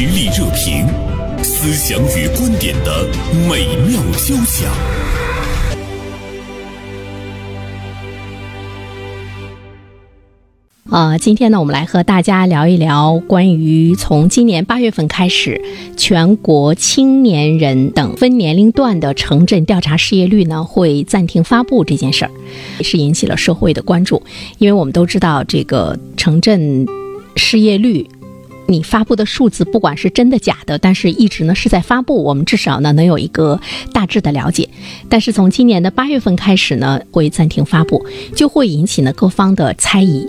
实力热评，思想与观点的美妙交响。呃，今天呢，我们来和大家聊一聊关于从今年八月份开始，全国青年人等分年龄段的城镇调查失业率呢会暂停发布这件事儿，也是引起了社会的关注。因为我们都知道，这个城镇失业率。你发布的数字不管是真的假的，但是一直呢是在发布，我们至少呢能有一个大致的了解。但是从今年的八月份开始呢，会暂停发布，就会引起呢各方的猜疑。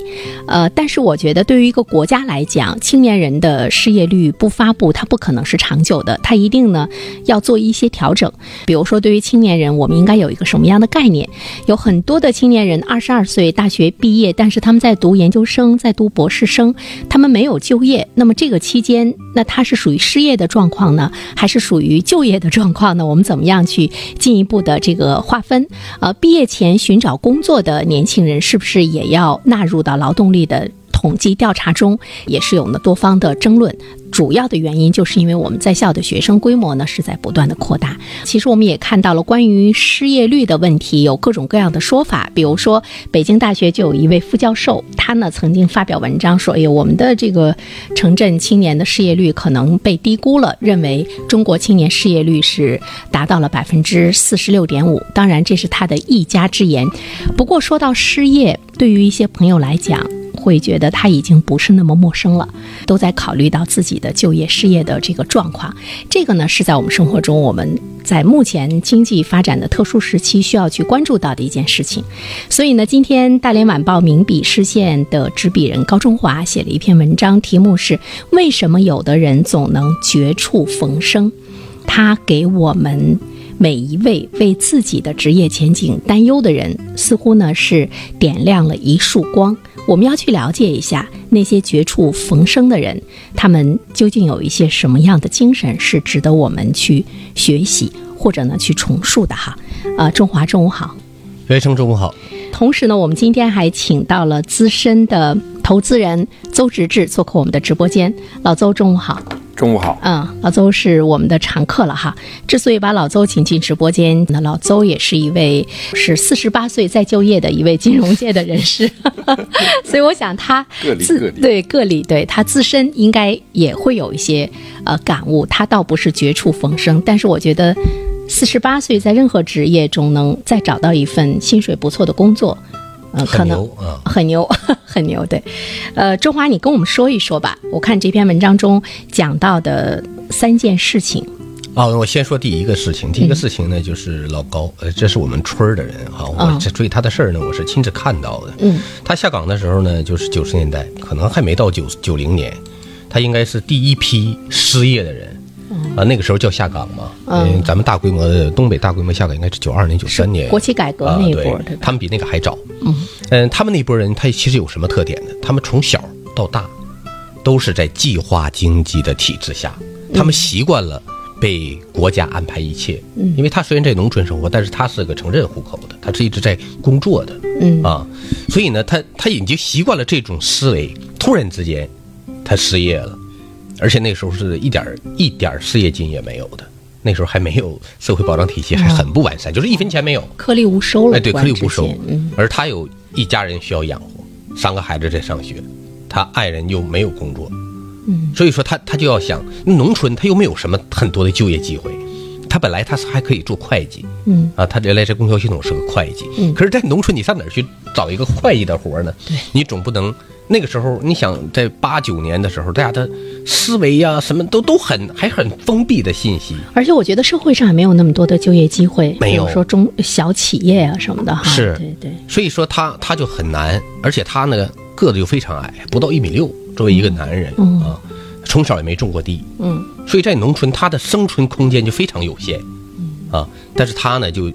呃，但是我觉得对于一个国家来讲，青年人的失业率不发布，它不可能是长久的，它一定呢要做一些调整。比如说，对于青年人，我们应该有一个什么样的概念？有很多的青年人二十二岁大学毕业，但是他们在读研究生，在读博士生，他们没有就业，那么。那么这个期间，那他是属于失业的状况呢，还是属于就业的状况呢？我们怎么样去进一步的这个划分？呃，毕业前寻找工作的年轻人是不是也要纳入到劳动力的？统计调查中也是有呢多方的争论，主要的原因就是因为我们在校的学生规模呢是在不断的扩大。其实我们也看到了关于失业率的问题有各种各样的说法，比如说北京大学就有一位副教授，他呢曾经发表文章说：“哎，我们的这个城镇青年的失业率可能被低估了，认为中国青年失业率是达到了百分之四十六点五。”当然这是他的一家之言。不过说到失业，对于一些朋友来讲，会觉得他已经不是那么陌生了，都在考虑到自己的就业失业的这个状况。这个呢，是在我们生活中，我们在目前经济发展的特殊时期需要去关注到的一件事情。所以呢，今天《大连晚报》名笔视线的执笔人高中华写了一篇文章，题目是“为什么有的人总能绝处逢生”。他给我们每一位为自己的职业前景担忧的人，似乎呢是点亮了一束光。我们要去了解一下那些绝处逢生的人，他们究竟有一些什么样的精神是值得我们去学习或者呢去重塑的哈？啊，中华中午好，学生中午好。同时呢，我们今天还请到了资深的投资人邹直志做客我们的直播间，老邹中午好。中午好，嗯，老邹是我们的常客了哈。之所以把老邹请进直播间，那老邹也是一位是四十八岁再就业的一位金融界的人士，所以我想他自对个例对他自身应该也会有一些呃感悟。他倒不是绝处逢生，但是我觉得四十八岁在任何职业中能再找到一份薪水不错的工作。嗯，可能很牛，很牛，对。呃，中华，你跟我们说一说吧。我看这篇文章中讲到的三件事情。哦，我先说第一个事情。第一个事情呢，就是老高，呃，这是我们村儿的人哈。我这追他的事儿呢，我是亲自看到的。嗯。他下岗的时候呢，就是九十年代，可能还没到九九零年，他应该是第一批失业的人。啊，那个时候叫下岗嘛，嗯，咱们大规模的东北大规模下岗应该是九二年、九三年，国企改革那一波，他们比那个还早。嗯，嗯，他们那波人他其实有什么特点呢？他们从小到大都是在计划经济的体制下，他们习惯了被国家安排一切。嗯，因为他虽然在农村生活，但是他是个城镇户口的，他是一直在工作的。嗯啊，所以呢，他他已经习惯了这种思维。突然之间，他失业了。而且那时候是一点一点失业金也没有的，那时候还没有社会保障体系，还很不完善，就是一分钱没有，颗粒无收了。哎，对，颗粒无收。而他有一家人需要养活，三个孩子在上学，他爱人又没有工作，嗯，所以说他他就要想，农村他又没有什么很多的就业机会，他本来他是还可以做会计，嗯，啊，他原来在供销系统是个会计，嗯，可是，在农村你上哪儿去找一个会计的活呢？对，你总不能。那个时候，你想在八九年的时候，大家的思维呀，什么都都很还很封闭的信息。而且我觉得社会上也没有那么多的就业机会，没有说中小企业啊什么的哈。是，对对。所以说他他就很难，而且他呢个子又非常矮，不到一米六。作为一个男人啊，从小也没种过地，嗯，所以在农村他的生存空间就非常有限，啊，但是他呢就。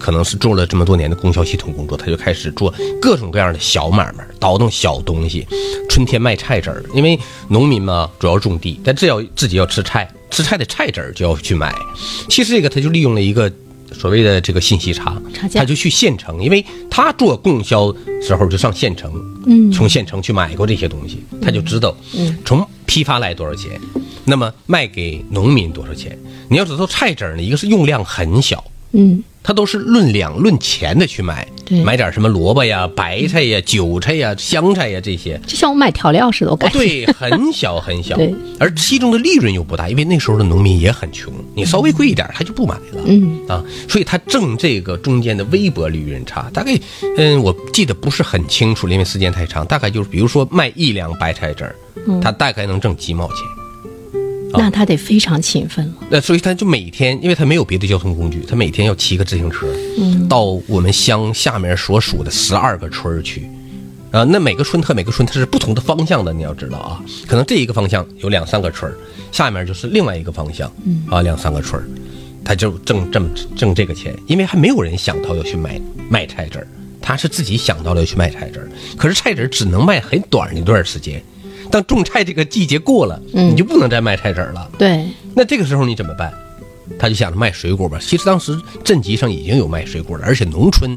可能是做了这么多年的供销系统工作，他就开始做各种各样的小买卖，倒腾小东西。春天卖菜籽儿，因为农民嘛主要种地，但只要自己要吃菜，吃菜的菜籽儿就要去买。其实这个他就利用了一个所谓的这个信息差，他就去县城，因为他做供销时候就上县城，嗯，从县城去买过这些东西，他就知道，嗯，从批发来多少钱，那么卖给农民多少钱？你要知道菜籽儿呢，一个是用量很小，嗯，他都是论两论钱的去买，对。买点什么萝卜呀、白菜呀、韭菜呀、香菜呀这些，就像我买调料似的，我哦感觉。对，很小很小。对，而其中的利润又不大，因为那时候的农民也很穷，你稍微贵一点他就不买了，嗯。啊，所以他挣这个中间的微薄利润差，大概，嗯，我记得不是很清楚，因为时间太长，大概就是比如说卖一两白菜籽儿，嗯。他大概能挣几毛钱。那他得非常勤奋了。那所以他就每天，因为他没有别的交通工具，他每天要骑个自行车，嗯。到我们乡下面所属的十二个村去，啊，那每个村和每个村它是不同的方向的，你要知道啊，可能这一个方向有两三个村，下面就是另外一个方向，嗯。啊，两三个村，他就挣这么挣这个钱，因为还没有人想到要去买卖菜籽儿，他是自己想到了要去卖菜籽儿，可是菜籽儿只能卖很短的一段时间。当种菜这个季节过了，你就不能再卖菜籽儿了。对，那这个时候你怎么办？他就想着卖水果吧。其实当时镇集上已经有卖水果了，而且农村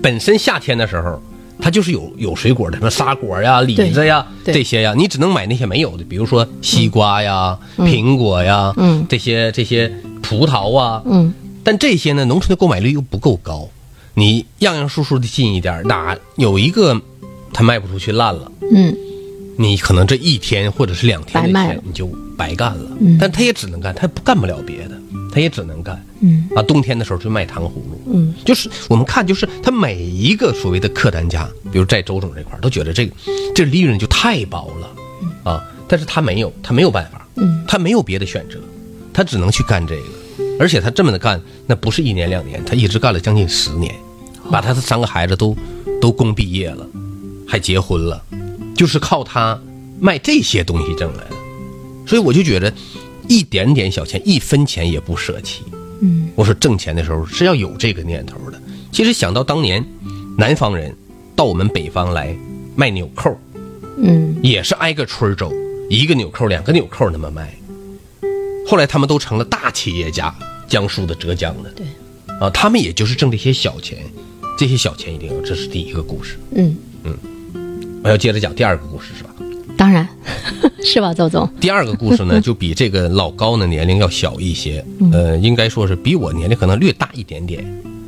本身夏天的时候，它就是有有水果的，什么沙果呀、李子呀这些呀，你只能买那些没有的，比如说西瓜呀、苹果呀，嗯。这些这些葡萄啊，嗯，但这些呢，农村的购买率又不够高，你样样数数的进一点，哪有一个它卖不出去烂了？嗯，你可能这一天或者是两天的白卖了钱你就白干了。嗯但他也只能干，他不干不了别的，他也只能干。嗯啊，冬天的时候去卖糖葫芦。嗯，就是我们看，就是他每一个所谓的客单价，比如在周总这块儿，都觉得这个这利润就太薄了啊。但是他没有，他没有办法，嗯，他没有别的选择，他只能去干这个。而且他这么的干，那不是一年两年，他一直干了将近十年，把他的三个孩子都都供毕业了，还结婚了，就是靠他卖这些东西挣来的。所以我就觉得，一点点小钱，一分钱也不舍弃。嗯，我说挣钱的时候是要有这个念头的。其实想到当年，南方人到我们北方来卖纽扣，嗯，也是挨个村儿走，一个纽扣、两个纽扣那么卖。后来他们都成了大企业家，江苏的、浙江的，对，啊，他们也就是挣这些小钱，这些小钱一定要。这是第一个故事。嗯嗯，我要接着讲第二个故事是吧？当然 是吧，邹总。第二个故事呢，就比这个老高呢年龄要小一些，呃，应该说是比我年龄可能略大一点点。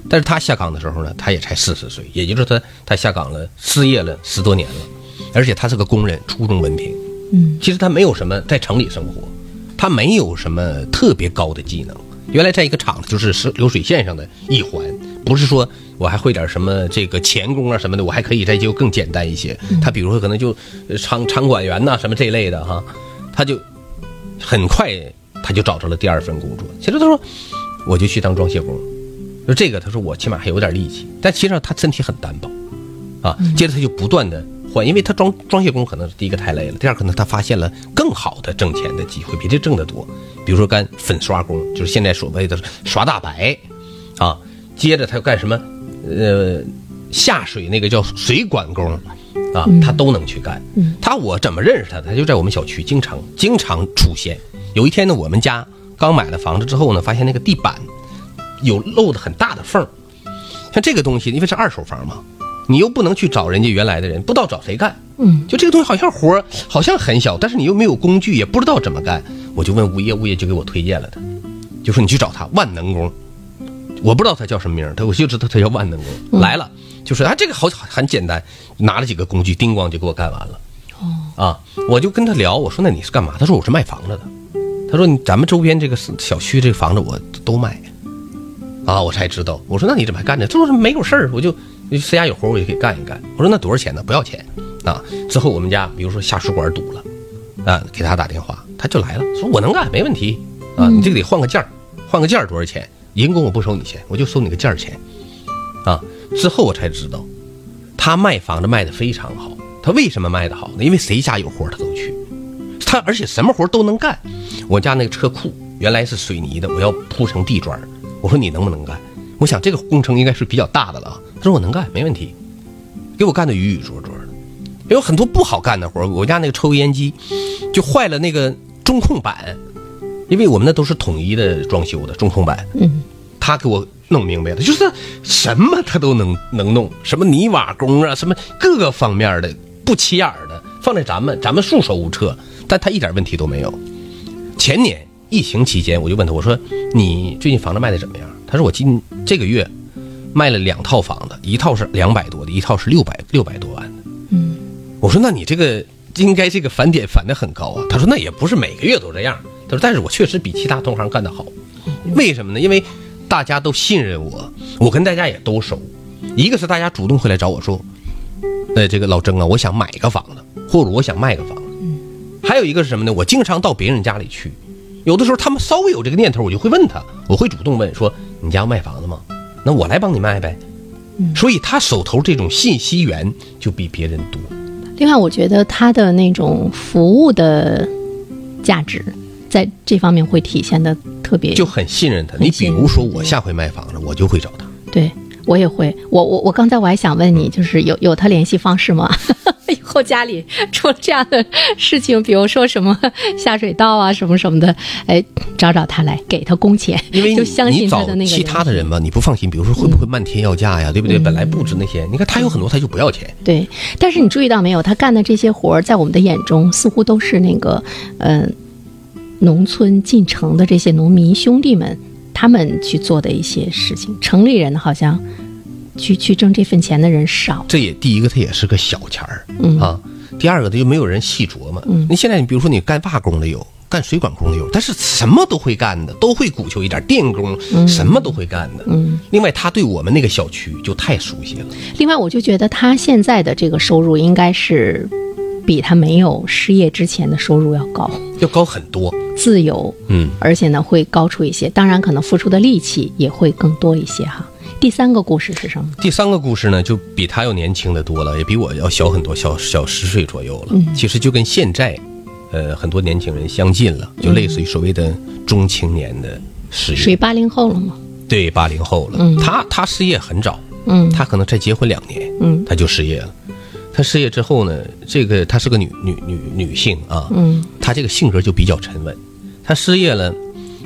但是他下岗的时候呢，他也才四十岁，也就是他他下岗了，失业了十多年了，而且他是个工人，初中文凭。嗯，其实他没有什么在城里生活，他没有什么特别高的技能。原来在一个厂子就是是流水线上的一环，不是说我还会点什么这个钳工啊什么的，我还可以再就更简单一些。他比如说可能就呃场场管员呐、什么这一类的哈，他就很快他就找着了第二份工作。其实他说我就去当装卸工，就这个他说我起码还有点力气，但其实上他身体很单薄啊。接着他就不断的换，因为他装装卸工可能是第一个太累了，第二可能他发现了更好的挣钱的机会，比这挣得多。比如说干粉刷工，就是现在所谓的刷大白啊。接着他又干什么？呃，下水那个叫水管工啊，他都能去干。他我怎么认识他的？他就在我们小区经常经常出现。有一天呢，我们家刚买了房子之后呢，发现那个地板有漏的很大的缝儿像这个东西，因为是二手房嘛，你又不能去找人家原来的人，不知道找谁干。嗯，就这个东西好像活儿好像很小，但是你又没有工具，也不知道怎么干。我就问物业，物业就给我推荐了他，就说你去找他，万能工。我不知道他叫什么名儿，他我就知道他叫万能工。来了，就是啊这个好很简单，拿了几个工具，叮咣就给我干完了。哦，啊，我就跟他聊，我说那你是干嘛？他说我是卖房子的。他说你咱们周边这个小区这个房子我都卖。啊，我才知道。我说那你怎么还干呢？他说没有事儿，我就谁家有活我就给干一干。我说那多少钱呢？不要钱啊。之后我们家比如说下水管堵了，啊，给他打电话，他就来了，说我能干，没问题啊。你这个得换个件儿，换个件儿多少钱？人工我不收你钱，我就收你个件儿钱。啊，之后我才知道，他卖房子卖的非常好。他为什么卖的好呢？因为谁家有活他都去，他而且什么活都能干。我家那个车库原来是水泥的，我要铺成地砖。我说你能不能干？我想这个工程应该是比较大的了。他说我能干，没问题，给我干的雨雨灼灼的。有很多不好干的活我家那个抽油烟机就坏了那个中控板，因为我们那都是统一的装修的中控板。嗯，他给我弄明白了，就是什么他都能能弄，什么泥瓦工啊，什么各个方面的不起眼的，放在咱们咱们束手无策，但他一点问题都没有。前年疫情期间，我就问他，我说你最近房子卖的怎么样？他说我今这个月卖了两套房子，一套是两百多的，一套是六百六百多万的。嗯，我说那你这个应该这个返点返的很高啊。他说那也不是每个月都这样。他说但是我确实比其他同行干得好。为什么呢？因为大家都信任我，我跟大家也都熟。一个是大家主动会来找我说，呃，这个老郑啊，我想买个房子，或者我想卖个房子。还有一个是什么呢？我经常到别人家里去，有的时候他们稍微有这个念头，我就会问他，我会主动问说：“你家要卖房子吗？那我来帮你卖呗。”所以他手头这种信息源就比别人多。另外，我觉得他的那种服务的价值，在这方面会体现的特别，就很信任他。你比如说，我下回卖房子，我就会找他。对我也会。我我我刚才我还想问你，就是有有他联系方式吗？以后家里出了这样的事情，比如说什么下水道啊，什么什么的，哎，找找他来，给他工钱，因为就相信他的那个。其他的人嘛，你不放心，比如说会不会漫天要价呀，对不对？本来布置那些，你看他有很多，他就不要钱。对，但是你注意到没有，他干的这些活儿，在我们的眼中，似乎都是那个，嗯，农村进城的这些农民兄弟们他们去做的一些事情，城里人好像。去去挣这份钱的人少，这也第一个，他也是个小钱儿，嗯啊。第二个，他又没有人细琢磨。嗯，你现在你比如说你干瓦工的有，干水管工的有，但是什么都会干的，都会鼓求一点。电工什么都会干的。嗯。另外，他对我们那个小区就太熟悉了。另外，我就觉得他现在的这个收入应该是比他没有失业之前的收入要高，要高很多。自由，嗯，而且呢会高出一些，当然可能付出的力气也会更多一些哈。第三个故事是什么？第三个故事呢，就比他要年轻的多了，也比我要小很多，小小十岁左右了。嗯，其实就跟现在，呃，很多年轻人相近了，就类似于所谓的中青年的失业。属于八零后了吗？对，八零后了。嗯，他他失业很早。嗯，他可能才结婚两年，嗯，他就失业了。他失业之后呢，这个她是个女女女女性啊。嗯，她这个性格就比较沉稳。她失业了，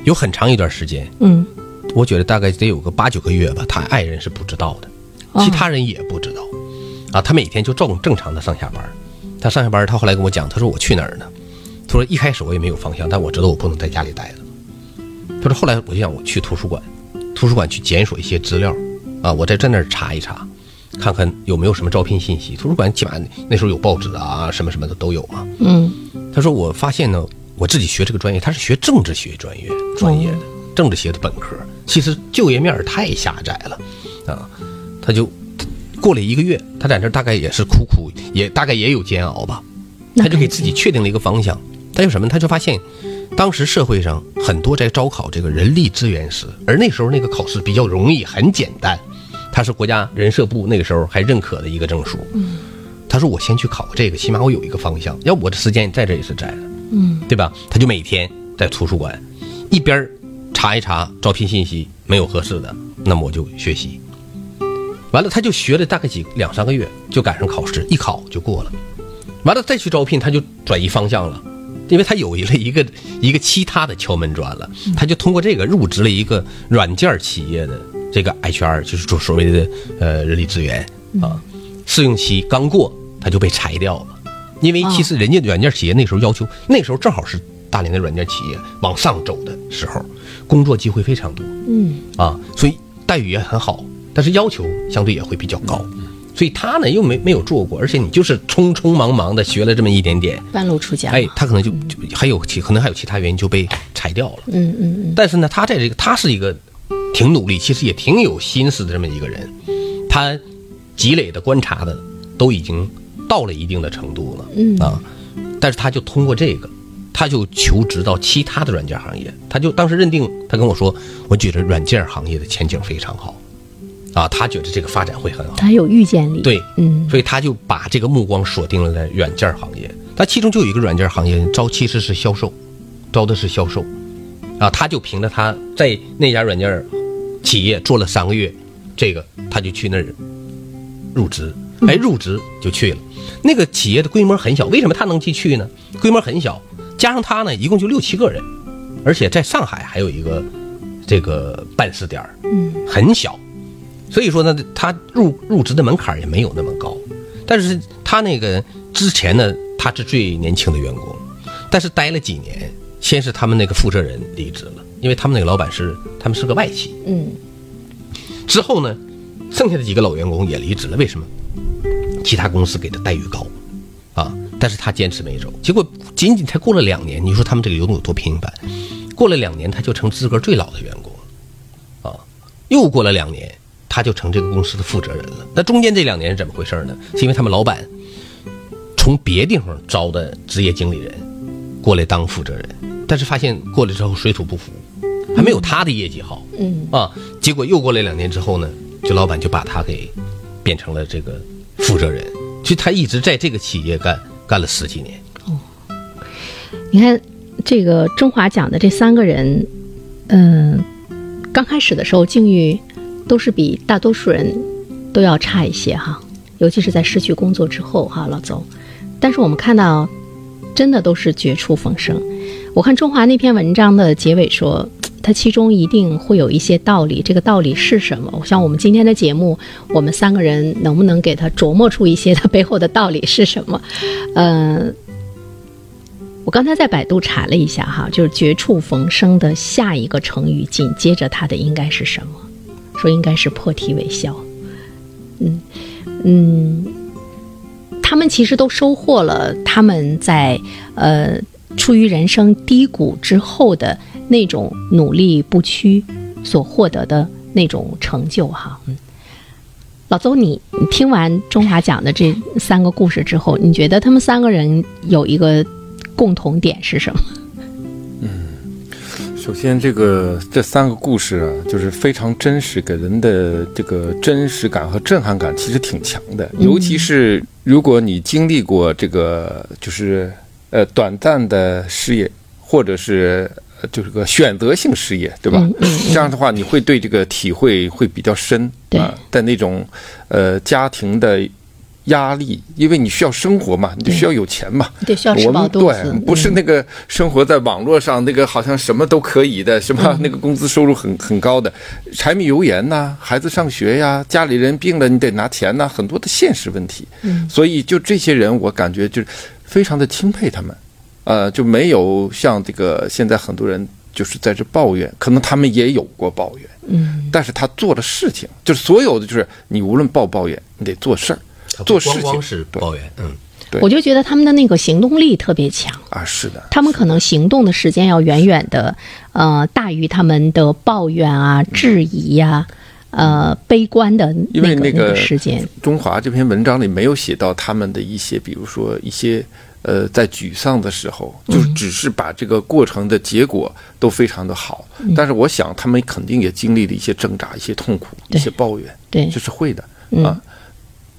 有很长一段时间。嗯。我觉得大概得有个八九个月吧，她爱人是不知道的，其他人也不知道，啊，她每天就照正常的上下班。她上下班，她后来跟我讲，她说我去哪儿呢？她说一开始我也没有方向，但我知道我不能在家里待着。她说后来我就想我去图书馆，图书馆去检索一些资料，啊，我在在那儿查一查，看看有没有什么招聘信息。图书馆起码那时候有报纸啊，什么什么的都有嘛。嗯，他说我发现呢，我自己学这个专业，他是学政治学专业专业的。政治学的本科，其实就业面太狭窄了，啊，他就过了一个月，他在那大概也是苦苦，也大概也有煎熬吧，他就给自己确定了一个方向。他就什么？他就发现，当时社会上很多在招考这个人力资源师，而那时候那个考试比较容易，很简单，他是国家人社部那个时候还认可的一个证书。嗯，他说我先去考这个，起码我有一个方向。要我的时间在这也是在的，嗯，对吧？他就每天在图书馆一边查一查招聘信息，没有合适的，那么我就学习。完了，他就学了大概几两三个月，就赶上考试，一考就过了。完了再去招聘，他就转移方向了，因为他有了一个一个其他的敲门砖了。他就通过这个入职了一个软件企业的这个 HR，就是做所谓的呃人力资源啊。试用期刚过，他就被裁掉了，因为其实人家软件企业那时候要求，那时候正好是大连的软件企业往上走的时候。工作机会非常多，嗯。啊，所以待遇也很好，但是要求相对也会比较高，所以他呢又没没有做过，而且你就是匆匆忙忙的学了这么一点点，半路出家，哎，他可能就就还有其可能还有其他原因就被裁掉了，嗯嗯嗯，但是呢，他在这个他是一个挺努力，其实也挺有心思的这么一个人，他积累的观察的都已经到了一定的程度了，嗯。啊，但是他就通过这个。他就求职到其他的软件行业，他就当时认定，他跟我说，我觉得软件行业的前景非常好，啊，他觉得这个发展会很好，他有预见力，对，嗯，所以他就把这个目光锁定了在软件行业。他其中就有一个软件行业招，其实是销售，招的是销售，啊，他就凭着他在那家软件企业做了三个月，这个他就去那儿入职，哎，入职就去了。那个企业的规模很小，为什么他能进去呢？规模很小。加上他呢，一共就六七个人，而且在上海还有一个这个办事点嗯，很小，所以说呢，他入入职的门槛也没有那么高。但是他那个之前呢，他是最年轻的员工，但是待了几年，先是他们那个负责人离职了，因为他们那个老板是他们是个外企。嗯。之后呢，剩下的几个老员工也离职了。为什么？其他公司给的待遇高，啊，但是他坚持没走。结果仅仅才过了两年，你说他们这个流动有多频繁？过了两年，他就成资格最老的员工了，啊，又过了两年，他就成这个公司的负责人了。那中间这两年是怎么回事呢？是因为他们老板从别地方招的职业经理人过来当负责人，但是发现过来之后水土不服。还没有他的业绩好，嗯啊，结果又过了两年之后呢，这老板就把他给变成了这个负责人，其实他一直在这个企业干干了十几年。哦，你看这个中华讲的这三个人，嗯，刚开始的时候境遇都是比大多数人都要差一些哈，尤其是在失去工作之后哈，老邹。但是我们看到，真的都是绝处逢生。我看中华那篇文章的结尾说。它其中一定会有一些道理，这个道理是什么？像我们今天的节目，我们三个人能不能给他琢磨出一些它背后的道理是什么？嗯，我刚才在百度查了一下哈，就是绝处逢生的下一个成语，紧接着它的应该是什么？说应该是破涕为笑。嗯嗯，他们其实都收获了他们在呃处于人生低谷之后的。那种努力不屈所获得的那种成就，哈，嗯，老邹，你你听完中华讲的这三个故事之后，你觉得他们三个人有一个共同点是什么？嗯，首先这个这三个故事啊，就是非常真实，给人的这个真实感和震撼感其实挺强的，尤其是如果你经历过这个就是呃短暂的失业，或者是。就是个选择性失业，对吧？这样的话，你会对这个体会会比较深啊。在那种，呃，家庭的压力，因为你需要生活嘛，你需要有钱嘛。对，需要吃饱肚子。对，不是那个生活在网络上，那个好像什么都可以的，什么那个工资收入很很高的，柴米油盐呐，孩子上学呀，家里人病了你得拿钱呐，很多的现实问题。嗯。所以，就这些人，我感觉就是非常的钦佩他们。呃，就没有像这个现在很多人就是在这抱怨，可能他们也有过抱怨，嗯，但是他做的事情，就是所有的，就是你无论抱不抱怨，你得做事儿，做事情是抱怨，嗯，对，我就觉得他们的那个行动力特别强啊，是的，他们可能行动的时间要远远的，呃，大于他们的抱怨啊、质疑呀、呃、悲观的那个那个时间。中华这篇文章里没有写到他们的一些，比如说一些。呃，在沮丧的时候，就只是把这个过程的结果都非常的好，但是我想他们肯定也经历了一些挣扎、一些痛苦、一些抱怨，对，这是会的啊。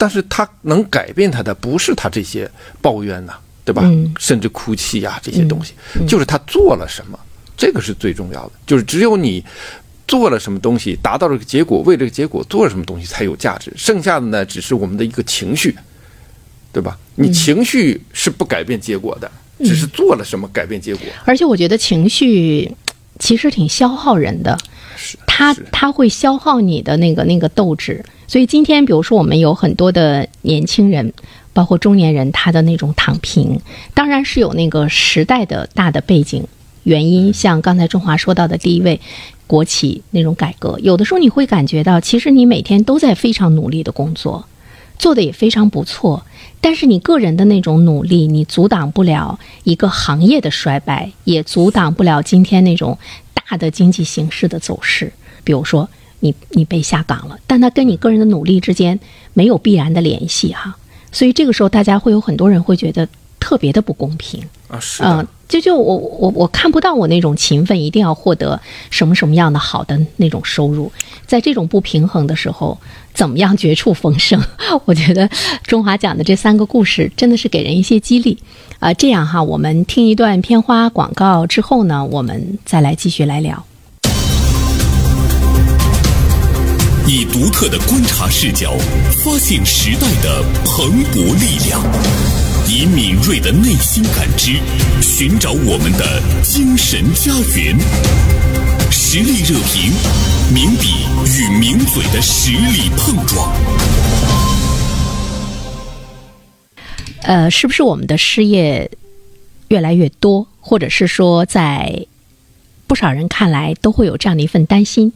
但是他能改变他的不是他这些抱怨呐，对吧？甚至哭泣呀这些东西，就是他做了什么，这个是最重要的。就是只有你做了什么东西，达到了个结果，为这个结果做了什么东西才有价值，剩下的呢，只是我们的一个情绪。对吧？你情绪是不改变结果的，只是做了什么改变结果。而且我觉得情绪其实挺消耗人的，是它它会消耗你的那个那个斗志。所以今天，比如说我们有很多的年轻人，包括中年人，他的那种躺平，当然是有那个时代的大的背景原因。像刚才中华说到的第一位国企那种改革，有的时候你会感觉到，其实你每天都在非常努力的工作。做的也非常不错，但是你个人的那种努力，你阻挡不了一个行业的衰败，也阻挡不了今天那种大的经济形势的走势。比如说，你你被下岗了，但它跟你个人的努力之间没有必然的联系哈。所以这个时候，大家会有很多人会觉得特别的不公平啊，是啊。就就我我我看不到我那种勤奋一定要获得什么什么样的好的那种收入，在这种不平衡的时候，怎么样绝处逢生？我觉得中华讲的这三个故事真的是给人一些激励啊！这样哈，我们听一段片花广告之后呢，我们再来继续来聊。以独特的观察视角，发现时代的蓬勃力量。以敏锐的内心感知，寻找我们的精神家园。实力热评，名笔与名嘴的实力碰撞。呃，是不是我们的失业越来越多或者是说在不少人看来都会有这样的一份担心，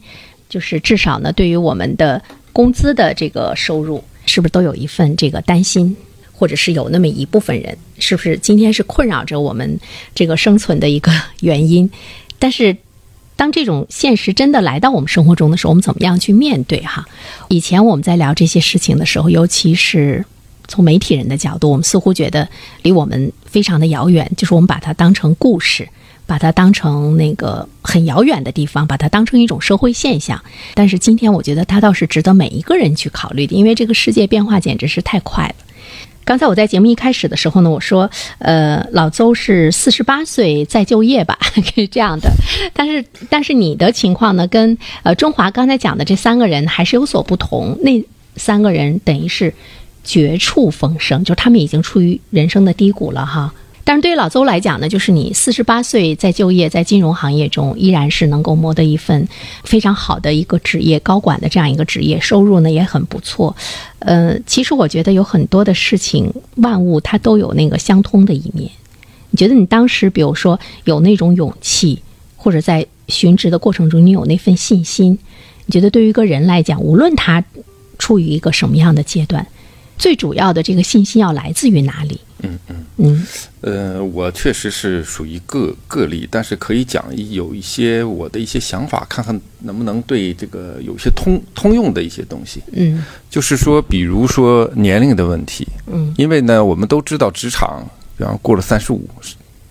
就是至少呢，对于我们的工资的这个收入，是不是都有一份这个担心？或者是有那么一部分人，是不是今天是困扰着我们这个生存的一个原因？但是，当这种现实真的来到我们生活中的时候，我们怎么样去面对？哈，以前我们在聊这些事情的时候，尤其是从媒体人的角度，我们似乎觉得离我们非常的遥远，就是我们把它当成故事，把它当成那个很遥远的地方，把它当成一种社会现象。但是今天，我觉得它倒是值得每一个人去考虑的，因为这个世界变化简直是太快了。刚才我在节目一开始的时候呢，我说，呃，老邹是四十八岁再就业吧，是这样的。但是，但是你的情况呢，跟呃中华刚才讲的这三个人还是有所不同。那三个人等于是绝处逢生，就他们已经处于人生的低谷了哈。但是对于老邹来讲呢，就是你四十八岁在就业，在金融行业中依然是能够摸得一份非常好的一个职业，高管的这样一个职业，收入呢也很不错。呃，其实我觉得有很多的事情，万物它都有那个相通的一面。你觉得你当时，比如说有那种勇气，或者在寻职的过程中你有那份信心，你觉得对于一个人来讲，无论他处于一个什么样的阶段，最主要的这个信心要来自于哪里？嗯嗯嗯，呃，我确实是属于个个例，但是可以讲有一些我的一些想法，看看能不能对这个有些通通用的一些东西。嗯，就是说，比如说年龄的问题。嗯，因为呢，我们都知道职场，比方过了三十五，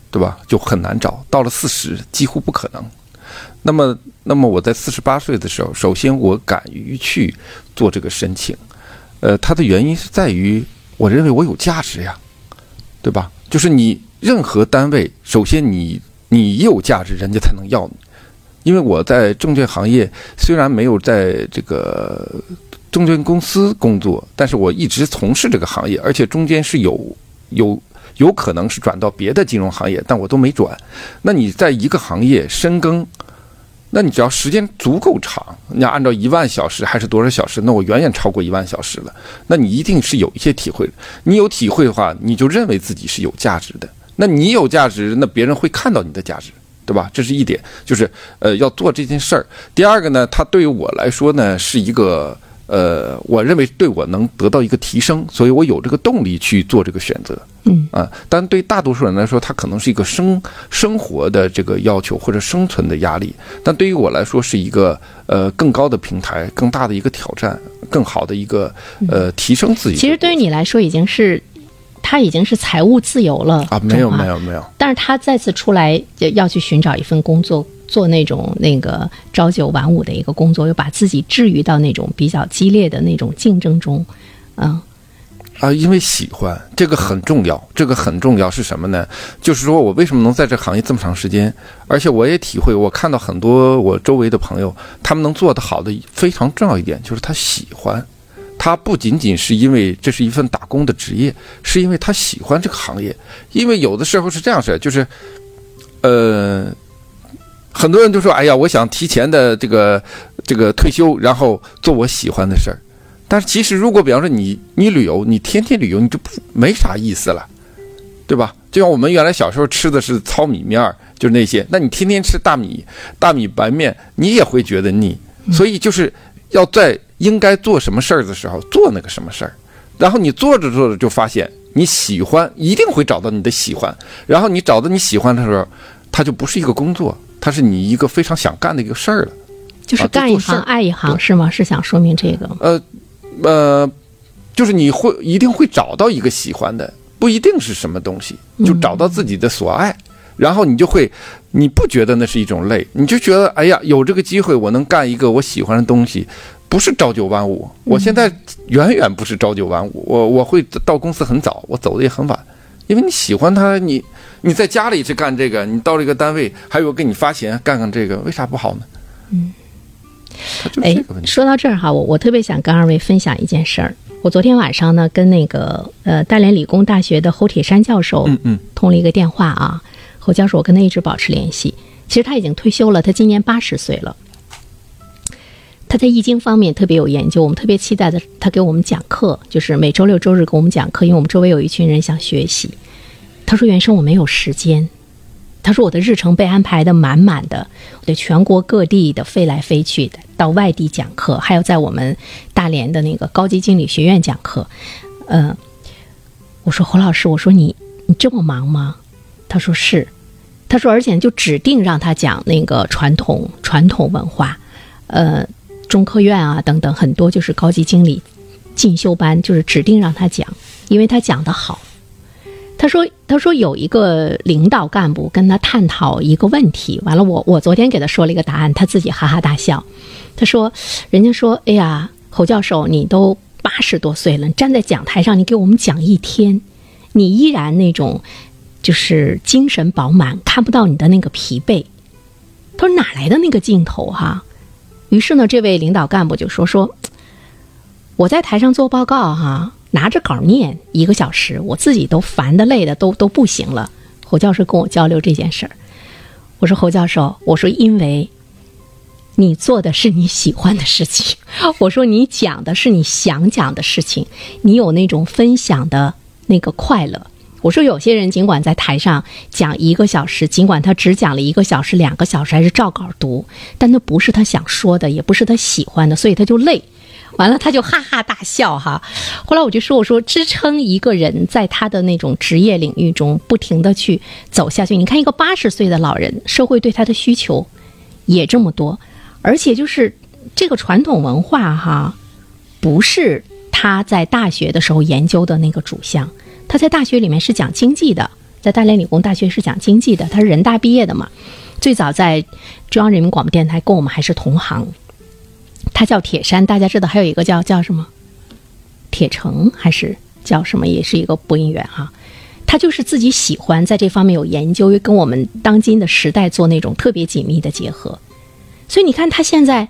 对吧，就很难找；到了四十，几乎不可能。那么，那么我在四十八岁的时候，首先我敢于去做这个申请，呃，它的原因是在于，我认为我有价值呀。对吧？就是你任何单位，首先你你有价值，人家才能要你。因为我在证券行业，虽然没有在这个证券公司工作，但是我一直从事这个行业，而且中间是有有有可能是转到别的金融行业，但我都没转。那你在一个行业深耕。那你只要时间足够长，你要按照一万小时还是多少小时？那我远远超过一万小时了。那你一定是有一些体会。你有体会的话，你就认为自己是有价值的。那你有价值，那别人会看到你的价值，对吧？这是一点，就是呃要做这件事儿。第二个呢，它对于我来说呢是一个。呃，我认为对我能得到一个提升，所以我有这个动力去做这个选择。嗯啊，但对大多数人来说，它可能是一个生生活的这个要求或者生存的压力。但对于我来说，是一个呃更高的平台，更大的一个挑战，更好的一个呃提升自己。其实对于你来说，已经是他已经是财务自由了啊！没有没有没有。但是他再次出来要去寻找一份工作。做那种那个朝九晚五的一个工作，又把自己置于到那种比较激烈的那种竞争中，嗯，啊，因为喜欢这个很重要，这个很重要是什么呢？就是说我为什么能在这行业这么长时间，而且我也体会，我看到很多我周围的朋友，他们能做得好的非常重要一点就是他喜欢，他不仅仅是因为这是一份打工的职业，是因为他喜欢这个行业，因为有的时候是这样式，就是，呃。很多人都说：“哎呀，我想提前的这个这个退休，然后做我喜欢的事儿。”但是其实，如果比方说你你旅游，你天天旅游，你就不没啥意思了，对吧？就像我们原来小时候吃的是糙米面儿，就是那些，那你天天吃大米大米白面，你也会觉得腻。所以就是要在应该做什么事儿的时候做那个什么事儿，然后你做着做着就发现你喜欢，一定会找到你的喜欢。然后你找到你喜欢的时候，它就不是一个工作。它是你一个非常想干的一个事儿了，就是干一行爱一行是吗？是想说明这个？呃，呃，就是你会一定会找到一个喜欢的，不一定是什么东西，就找到自己的所爱，然后你就会，你不觉得那是一种累，你就觉得哎呀，有这个机会，我能干一个我喜欢的东西，不是朝九晚五。我现在远远不是朝九晚五，我我会到公司很早，我走的也很晚，因为你喜欢他，你。你在家里去干这个，你到这个单位还有给你发钱干干这个，为啥不好呢？嗯，哎，说到这儿哈，我我特别想跟二位分享一件事儿。我昨天晚上呢，跟那个呃大连理工大学的侯铁山教授嗯嗯通了一个电话啊。侯教授，我跟他一直保持联系。其实他已经退休了，他今年八十岁了。他在易经方面特别有研究，我们特别期待的他给我们讲课，就是每周六周日给我们讲课，因为我们周围有一群人想学习。他说：“原生我没有时间，他说我的日程被安排的满满的，我得全国各地的飞来飞去的，到外地讲课，还有在我们大连的那个高级经理学院讲课。嗯，我说侯老师，我说你你这么忙吗？他说是，他说而且就指定让他讲那个传统传统文化，呃，中科院啊等等很多就是高级经理进修班，就是指定让他讲，因为他讲得好。他说：“他说有一个领导干部跟他探讨一个问题，完了我我昨天给他说了一个答案，他自己哈哈大笑。他说：人家说，哎呀，侯教授，你都八十多岁了，站在讲台上，你给我们讲一天，你依然那种就是精神饱满，看不到你的那个疲惫。他说哪来的那个劲头哈？于是呢，这位领导干部就说说，我在台上做报告哈。”拿着稿念一个小时，我自己都烦的累的都都不行了。侯教授跟我交流这件事儿，我说侯教授，我说因为，你做的是你喜欢的事情，我说你讲的是你想讲的事情，你有那种分享的那个快乐。我说有些人尽管在台上讲一个小时，尽管他只讲了一个小时、两个小时，还是照稿读，但那不是他想说的，也不是他喜欢的，所以他就累。完了，他就哈哈大笑哈。后来我就说：“我说支撑一个人在他的那种职业领域中不停的去走下去。你看一个八十岁的老人，社会对他的需求也这么多，而且就是这个传统文化哈，不是他在大学的时候研究的那个主项。他在大学里面是讲经济的，在大连理工大学是讲经济的。他是人大毕业的嘛，最早在中央人民广播电台跟我们还是同行。”他叫铁山，大家知道还有一个叫叫什么铁成，还是叫什么，也是一个播音员哈。他就是自己喜欢在这方面有研究，又跟我们当今的时代做那种特别紧密的结合。所以你看他现在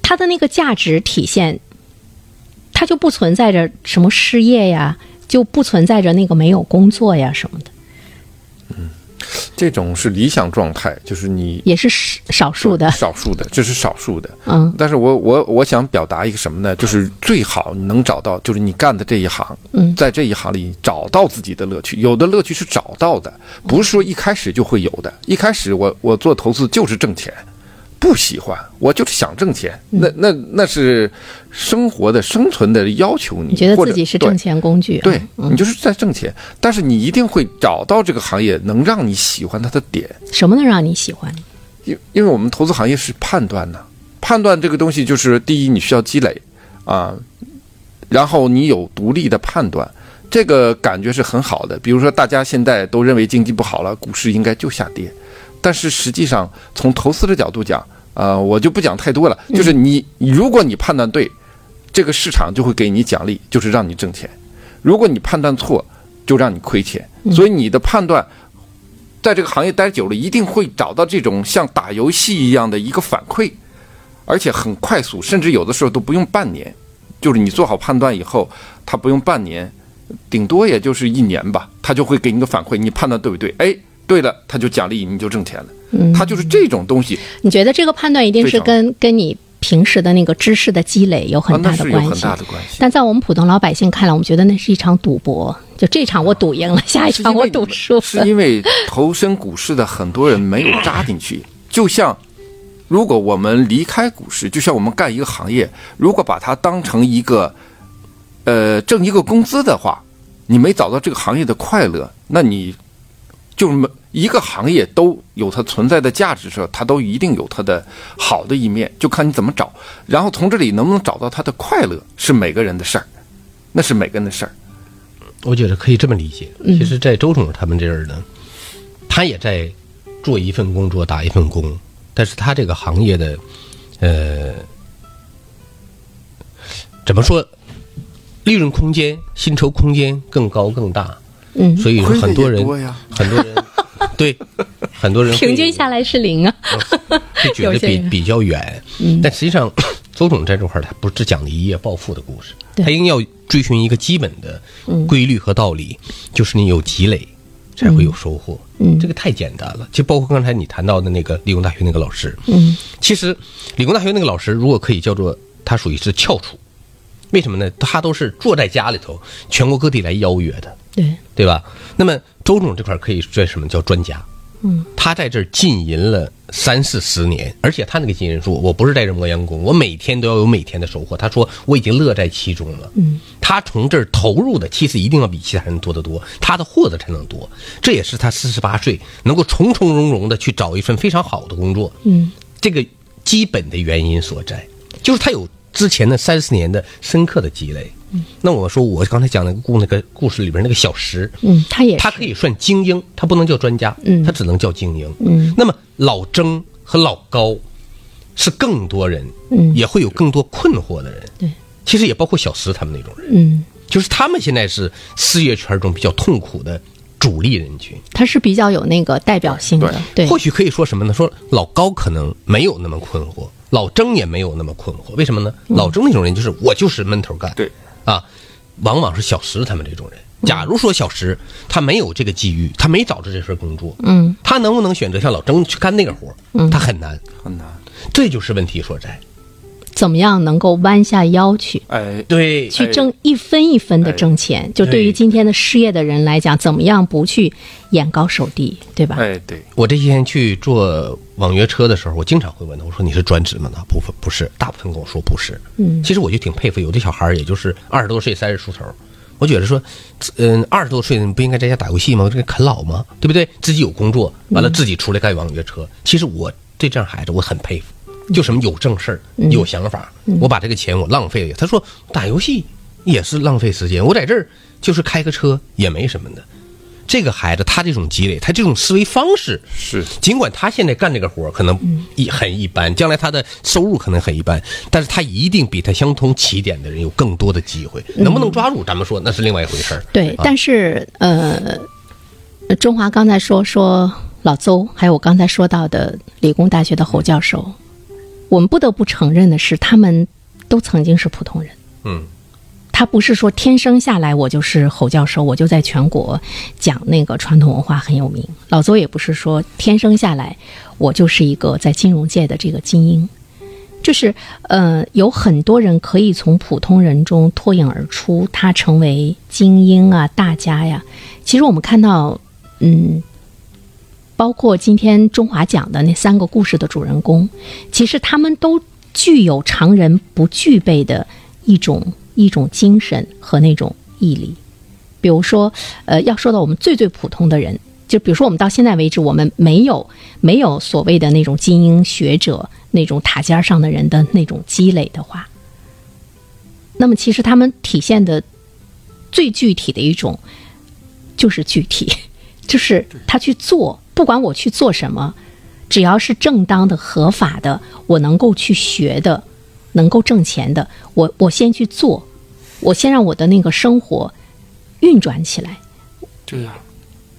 他的那个价值体现，他就不存在着什么失业呀，就不存在着那个没有工作呀什么的。嗯这种是理想状态，就是你也是少数的，少数的，这是少数的。嗯，但是我我我想表达一个什么呢？就是最好你能找到，就是你干的这一行，嗯，在这一行里找到自己的乐趣。有的乐趣是找到的，不是说一开始就会有的。一开始我我做投资就是挣钱。不喜欢，我就是想挣钱。那那那是生活的生存的要求。你觉得自己是挣钱工具？对你就是在挣钱，但是你一定会找到这个行业能让你喜欢它的点。什么能让你喜欢？因因为我们投资行业是判断呢，判断这个东西就是第一，你需要积累啊，然后你有独立的判断，这个感觉是很好的。比如说，大家现在都认为经济不好了，股市应该就下跌。但是实际上，从投资的角度讲，呃，我就不讲太多了。就是你，如果你判断对，这个市场就会给你奖励，就是让你挣钱；如果你判断错，就让你亏钱。所以你的判断，在这个行业待久了，一定会找到这种像打游戏一样的一个反馈，而且很快速，甚至有的时候都不用半年。就是你做好判断以后，他不用半年，顶多也就是一年吧，他就会给你个反馈，你判断对不对？哎。对了，他就奖励你，就挣钱了。嗯，他就是这种东西。你觉得这个判断一定是跟跟你平时的那个知识的积累有很大的关系？很大的关系。但在我们普通老百姓看来，我们觉得那是一场赌博。就这场我赌赢了，下一场我赌输了。是因为投身股市的很多人没有扎进去。就像如果我们离开股市，就像我们干一个行业，如果把它当成一个呃挣一个工资的话，你没找到这个行业的快乐，那你。就是每一个行业都有它存在的价值时候，它都一定有它的好的一面，就看你怎么找。然后从这里能不能找到它的快乐，是每个人的事儿，那是每个人的事儿。我觉得可以这么理解。其实，在周总他们这儿呢，他也在做一份工作，打一份工，但是他这个行业的，呃，怎么说，利润空间、薪酬空间更高更大。嗯，所以很多人，很多人，对，很多人平均下来是零啊，就觉得比比较远。嗯，但实际上，周总在这块儿他不只讲了一夜暴富的故事，他一定要追寻一个基本的规律和道理，就是你有积累才会有收获。嗯，这个太简单了。就包括刚才你谈到的那个理工大学那个老师，嗯，其实理工大学那个老师如果可以叫做他属于是翘楚，为什么呢？他都是坐在家里头，全国各地来邀约的。对对吧？那么周周总这块可以算什么叫专家？嗯，他在这儿浸淫了三四十年，而且他那个经验说，我不是在这磨洋工，我每天都要有每天的收获。他说我已经乐在其中了。嗯，他从这儿投入的其实一定要比其他人多得多，他的获得才能多。这也是他四十八岁能够从从容容的去找一份非常好的工作。嗯，这个基本的原因所在，就是他有之前的三十年的深刻的积累。嗯，那我说我刚才讲那个故那个故事里边那个小石，嗯，他也是他可以算精英，他不能叫专家，嗯他只能叫精英。嗯，那么老曾和老高是更多人，嗯也会有更多困惑的人。对，其实也包括小石他们那种人，嗯，就是他们现在是事业圈中比较痛苦的主力人群。他是比较有那个代表性的，对，或许可以说什么呢？说老高可能没有那么困惑，老曾也没有那么困惑。为什么呢？老曾那种人就是我就是闷头干，对啊，往往是小石他们这种人。假如说小石他没有这个机遇，他没找着这份工作，嗯他能不能选择像老曾去干那个活儿？他很难，很难。这就是问题所在。怎么样能够弯下腰去？哎，对去挣一分一分的挣钱，就对于今天的失业的人来讲，怎么样不去眼高手低，对吧？哎，对，我这些天去坐网约车的时候，我经常会问他，我说你是专职吗？他不不是，大部分跟我说不是。嗯其实我就挺佩服，有的小孩儿也就是二十多岁、三十出头，我觉得说，嗯，二十多岁你不应该在家打游戏吗？这个啃老吗？对不对？自己有工作，完了自己出来干网约车。其实我对这样孩子我很佩服，就什么有正事儿、有想法。我把这个钱我浪费了，他说打游戏也是浪费时间，我在这儿就是开个车也没什么的。这个孩子他这种积累，他这种思维方式，是尽管他现在干这个活可能一很一般，将来他的收入可能很一般，但是他一定比他相同起点的人有更多的机会。能不能抓住，咱们说那是另外一回事儿。对，啊但是呃，中华刚才说说老邹，还有我刚才说到的理工大学的侯教授，我们不得不承认的是，他们都曾经是普通人。嗯，他不是说天生下来我就是侯教授，我就在全国讲那个传统文化很有名。老邹也不是说天生下来我就是一个在金融界的这个精英，就是呃，有很多人可以从普通人中脱颖而出，他成为精英啊、大家呀。其实我们看到，嗯，包括今天中华讲的那三个故事的主人公，其实他们都具有常人不具备的一种一种精神和那种毅力。比如说，呃，要说到我们最最普通的人，就比如说我们到现在为止，我们没有没有所谓的那种精英学者那种塔尖上的人的那种积累的话，那么其实他们体现的最具体的一种就是具体，就是他去做，不管我去做什么，只要是正当的、合法的，我能够去学的，能够挣钱的，我我先去做，我先让我的那个生活运转起来。对呀、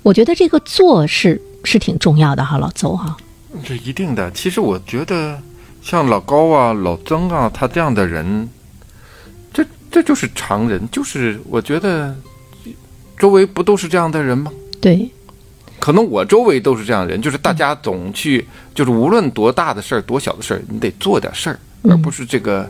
我觉得这个做是是挺重要的哈，老邹哈。这一定的。其实我觉得，像老高啊、老曾啊，他这样的人，这这就是常人，就是我觉得周围不都是这样的人吗？对，可能我周围都是这样的人，就是大家总去，就是无论多大的事儿、多小的事儿，你得做点事儿，嗯而不是这个，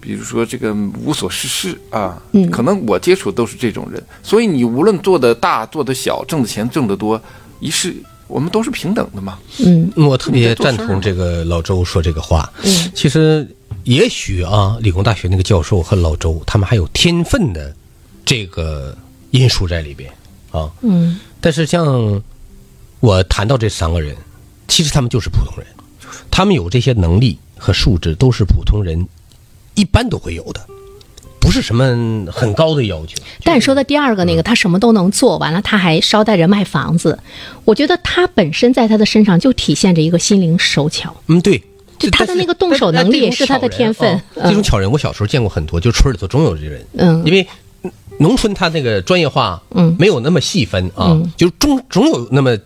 比如说这个无所事事啊。嗯可能我接触都是这种人，所以你无论做的大、做的小，挣的钱挣得多，一是我们都是平等的嘛。嗯我特别赞同这个老周说这个话。嗯，其实也许啊，理工大学那个教授和老周他们还有天分的这个因素在里边啊。嗯但是像我谈到这三个人，其实他们就是普通人，他们有这些能力和素质，都是普通人一般都会有的，不是什么很高的要求。但你说的第二个那个，他什么都能做，完了他还捎带着卖房子，我觉得他本身在他的身上就体现着一个心灵手巧。嗯，对。就他的那个动手能力也是他的天分这种巧人，我小时候见过很多，就村里头总有这人。嗯因为农村他那个专业化，嗯没有那么细分啊，嗯就总总有那么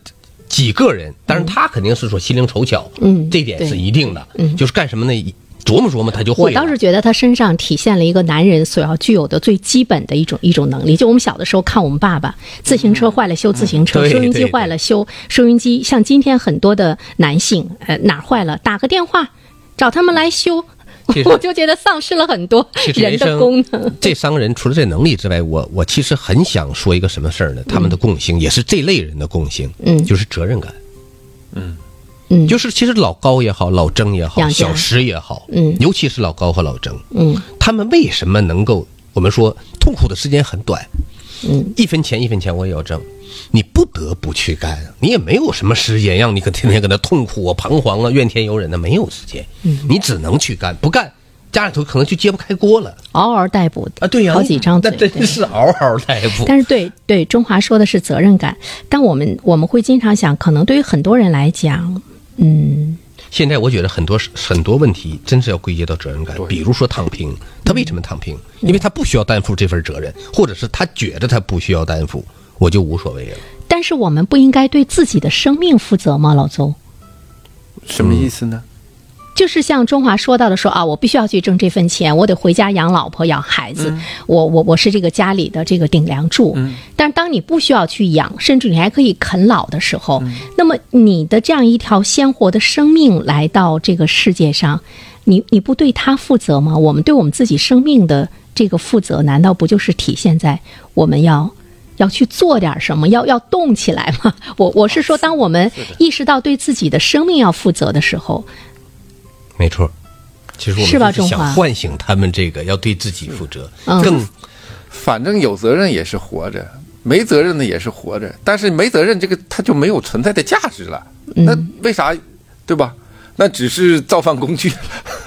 几个人，但是他肯定是说心灵手巧，嗯这点是一定的，嗯就是干什么呢？琢磨琢磨他就我会我。倒是觉得他身上体现了一个男人所要具有的最基本的一种一种能力。就我们小的时候看我们爸爸，自行车坏了修自行车，收音机坏了修收音机。像今天很多的男性，呃哪儿坏了打个电话，找他们来修。其实 我就觉得丧失了很多人的人生功能。这三个人除了这能力之外，我我其实很想说一个什么事儿呢？他们的共性、也是这类人的共性，嗯就是责任感。嗯嗯就是其实老高也好，老曾也好，小石也好，嗯尤其是老高和老曾，嗯他们为什么能够？我们说痛苦的时间很短，嗯，一分钱一分钱我也要挣，你不得不去干，你也没有什么时间让你可天天搁那痛苦啊、彷徨啊、怨天尤人的，没有时间，嗯。你只能去干，不干家里头可能就揭不开锅了。嗷嗷待哺啊！对呀、好几张嘴那真是嗷嗷待哺。但是对对，中华说的是责任感，但我们我们会经常想，可能对于很多人来讲，嗯现在我觉得很多很多问题真是要归结到责任感，比如说躺平，他为什么躺平？因为他不需要担负这份责任，或者是他觉得他不需要担负，我就无所谓了。但是我们不应该对自己的生命负责吗？老邹，什么意思呢？就是像中华说到的说啊，我必须要去挣这份钱，我得回家养老婆养孩子，嗯我我我是这个家里的这个顶梁柱。但是当你不需要去养，甚至你还可以啃老的时候，嗯那么你的这样一条鲜活的生命来到这个世界上，你你不对它负责吗？我们对我们自己生命的这个负责，难道不就是体现在我们要？要去做点什么，要要动起来吗？我我是说，当我们意识到对自己的生命要负责的时候，没错，其实我们是吧就是中华想唤醒他们这个要对自己负责，嗯更反正有责任也是活着，没责任的也是活着。但是没责任这个它就没有存在的价值了。那为啥？对吧？那只是造饭工具，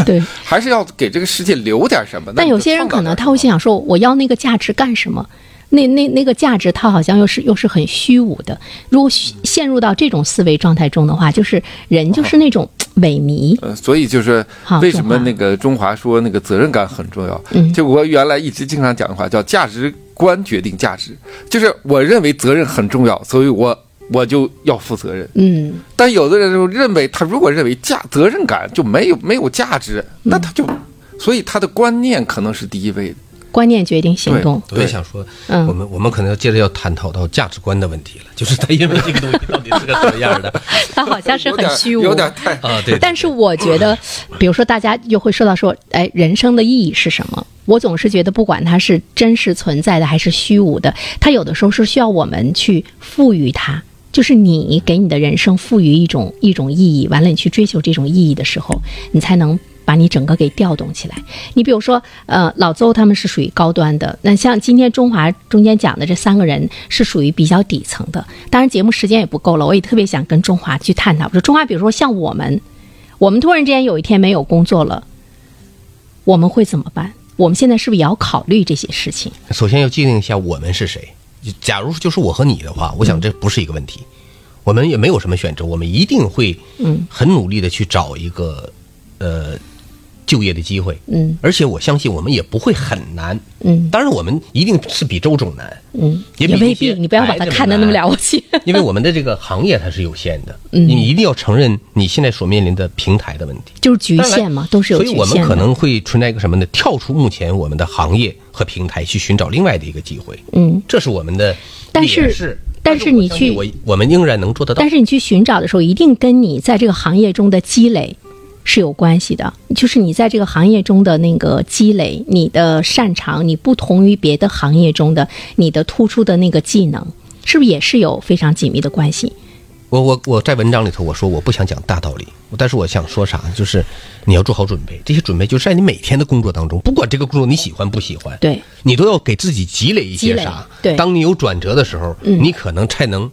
对。还是要给这个世界留点什么。那但有些人可能他会心想说，我要那个价值干什么？那那那个价值，它好像又是又是很虚无的。如果陷入到这种思维状态中的话，就是人就是那种萎靡。呃，所以就是为什么那个中华说那个责任感很重要？嗯就我原来一直经常讲的话叫价值观决定价值，就是我认为责任很重要，所以我我就要负责任。嗯，但有的人就认为他如果认为价责任感就没有没有价值，那他就，所以他的观念可能是第一位的。观念决定行动。我也想说，嗯我们我们可能要接着要探讨到价值观的问题了，就是他因为这个东西到底是个什么样的 他好像是很虚无，有点太啊？对，但是我觉得，比如说大家又会说到说，哎，人生的意义是什么？我总是觉得，不管它是真实存在的还是虚无的，它有的时候是需要我们去赋予它。就是你给你的人生赋予一种一种意义，完了你去追求这种意义的时候，你才能把你整个给调动起来。你比如说，呃，老邹他们是属于高端的，那像今天中华中间讲的这三个人是属于比较底层的。当然节目时间也不够了，我也特别想跟中华去探讨。我说中华，比如说像我们，我们突然之间有一天没有工作了，我们会怎么办？我们现在是不是也要考虑这些事情？首先要界定一下我们是谁。假如就是我和你的话，我想这不是一个问题，我们也没有什么选择，我们一定会嗯很努力的去找一个呃就业的机会，嗯而且我相信我们也不会很难，嗯当然我们一定是比周总难，嗯，也比未必，你不要把它看得那么了不起。因为我们的这个行业它是有限的，嗯你一定要承认你现在所面临的平台的问题。就是局限嘛，都是有所以我。们可能会存在一个什么呢？跳出目前我们的行业和平台，去寻找另外的一个机会。嗯，这是我们的但是但是你去我我们仍然能做得到但。是你去寻找的时候，一定跟你在这个行业中的积累是有关系的。就是你在这个行业中的那个积累，你的擅长，你不同于别的行业中的你的突出的那个技能，是不是也是有非常紧密的关系？我我我在文章里头我说我不想讲大道理，但是我想说啥，就是你要做好准备。这些准备就是在你每天的工作当中，不管这个工作你喜欢不喜欢，对，你都要给自己积累一些啥。对当你有转折的时候，嗯你可能才能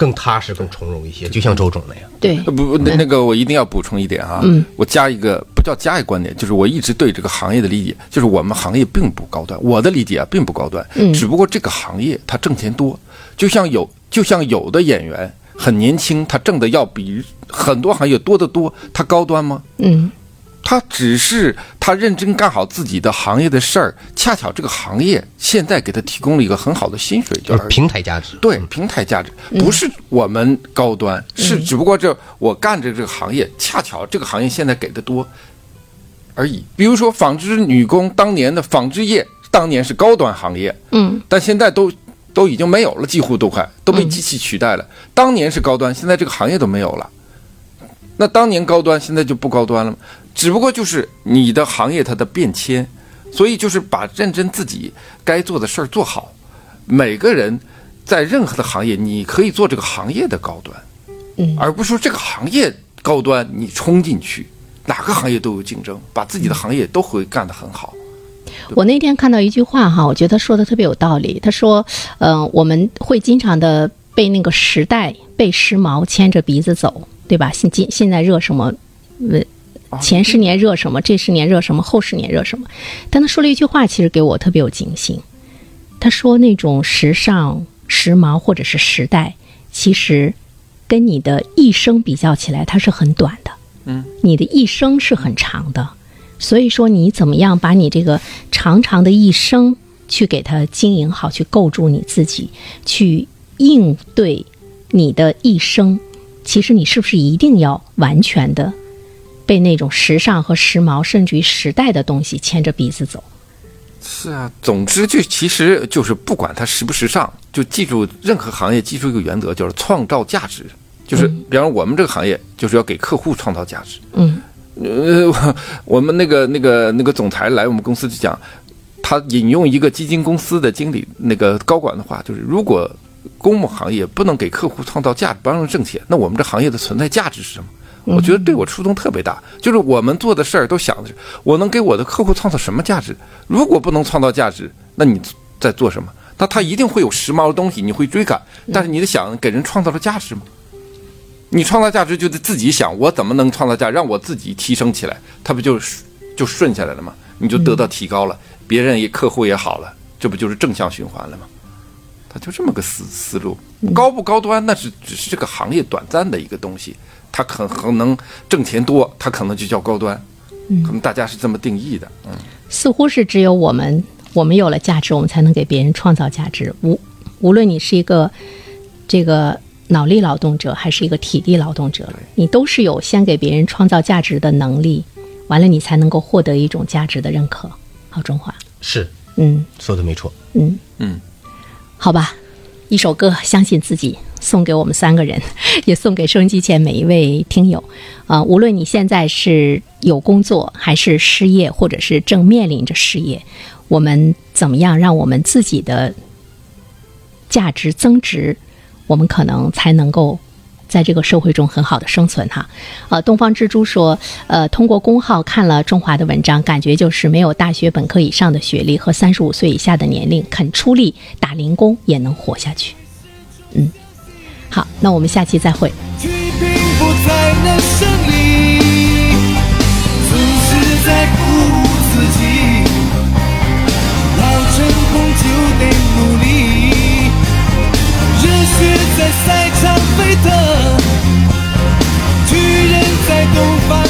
更踏实、更从容一些。就像周总那样。对，呃不不，那那个我一定要补充一点啊，嗯我加一个不叫加一个观点，就是我一直对这个行业的理解，就是我们行业并不高端，我的理解啊并不高端，嗯只不过这个行业它挣钱多，就像有就像有的演员很年轻，他挣的要比很多行业多得多，他高端吗？嗯他只是他认真干好自己的行业的事儿，恰巧这个行业现在给他提供了一个很好的薪水，就就是平台价值。对平台价值，不是我们高端，是只不过这我干着这个行业，恰巧这个行业现在给的多而已。比如说纺织女工当年的纺织业，当年是高端行业，嗯但现在都都已经没有了，几乎都快都被机器取代了。当年是高端，现在这个行业都没有了。那当年高端，现在就不高端了吗？只不过就是你的行业它的变迁，所以就是把认真自己该做的事儿做好。每个人在任何的行业，你可以做这个行业的高端，嗯而不是说这个行业高端你冲进去，哪个行业都有竞争，把自己的行业都会干得很好。我那天看到一句话哈，我觉得说的特别有道理。他说，嗯、我们会经常的被那个时代、被时髦牵着鼻子走，对吧？现今现在热什么，呃，前十年热什么，这十年热什么，后十年热什么。但他说了一句话，其实给我特别有警醒。他说，那种时尚、时髦或者是时代，其实跟你的一生比较起来，它是很短的。嗯，你的一生是很长的。所以说，你怎么样把你这个长长的一生去给它经营好，去构筑你自己，去应对你的一生，其实你是不是一定要完全的被那种时尚和时髦，甚至于时代的东西牵着鼻子走？是啊，总之就其实就是不管它时不时尚，就记住任何行业记住一个原则，就是创造价值。就是比方说我们这个行业就是要给客户创造价值。嗯呃，我 我们那个那个那个总裁来我们公司就讲，他引用一个基金公司的经理那个高管的话，就是如果公募行业不能给客户创造价值，不让人挣钱，那我们这行业的存在价值是什么？我觉得对我触动特别大，就是我们做的事儿都想的是，我能给我的客户创造什么价值？如果不能创造价值，那你在做什么？那他一定会有时髦的东西，你会追赶，但是你得想给人创造了价值吗？你创造价值就得自己想，我怎么能创造价值，让我自己提升起来，他不就是就顺下来了吗？你就得到提高了，别人也客户也好了，这不就是正向循环了吗？他就这么个思思路，高不高端那是只是这个行业短暂的一个东西，它可能能挣钱多，它可能就叫高端，嗯。可能大家是这么定义的，嗯。似乎是只有我们，我们有了价值，我们才能给别人创造价值。无无论你是一个这个脑力劳动者，还是一个体力劳动者，你都是有先给别人创造价值的能力，完了你才能够获得一种价值的认可。好，中华，是。嗯。说的没错。嗯。嗯，好吧，一首歌《相信自己》送给我们三个人，也送给收音机前每一位听友。啊、无论你现在是有工作，还是失业，或者是正面临着失业，我们怎么样让我们自己的价值增值，我们可能才能够。在这个社会中很好的生存哈，呃，东方之珠说，呃，通过公号看了中华的文章，感觉就是没有大学本科以上的学历和三十五岁以下的年龄，肯出力，打零工也能活下去。嗯。好，那我们下期再会。总是在鼓舞自己。成功就得努力。热血在赛场沸腾。怒放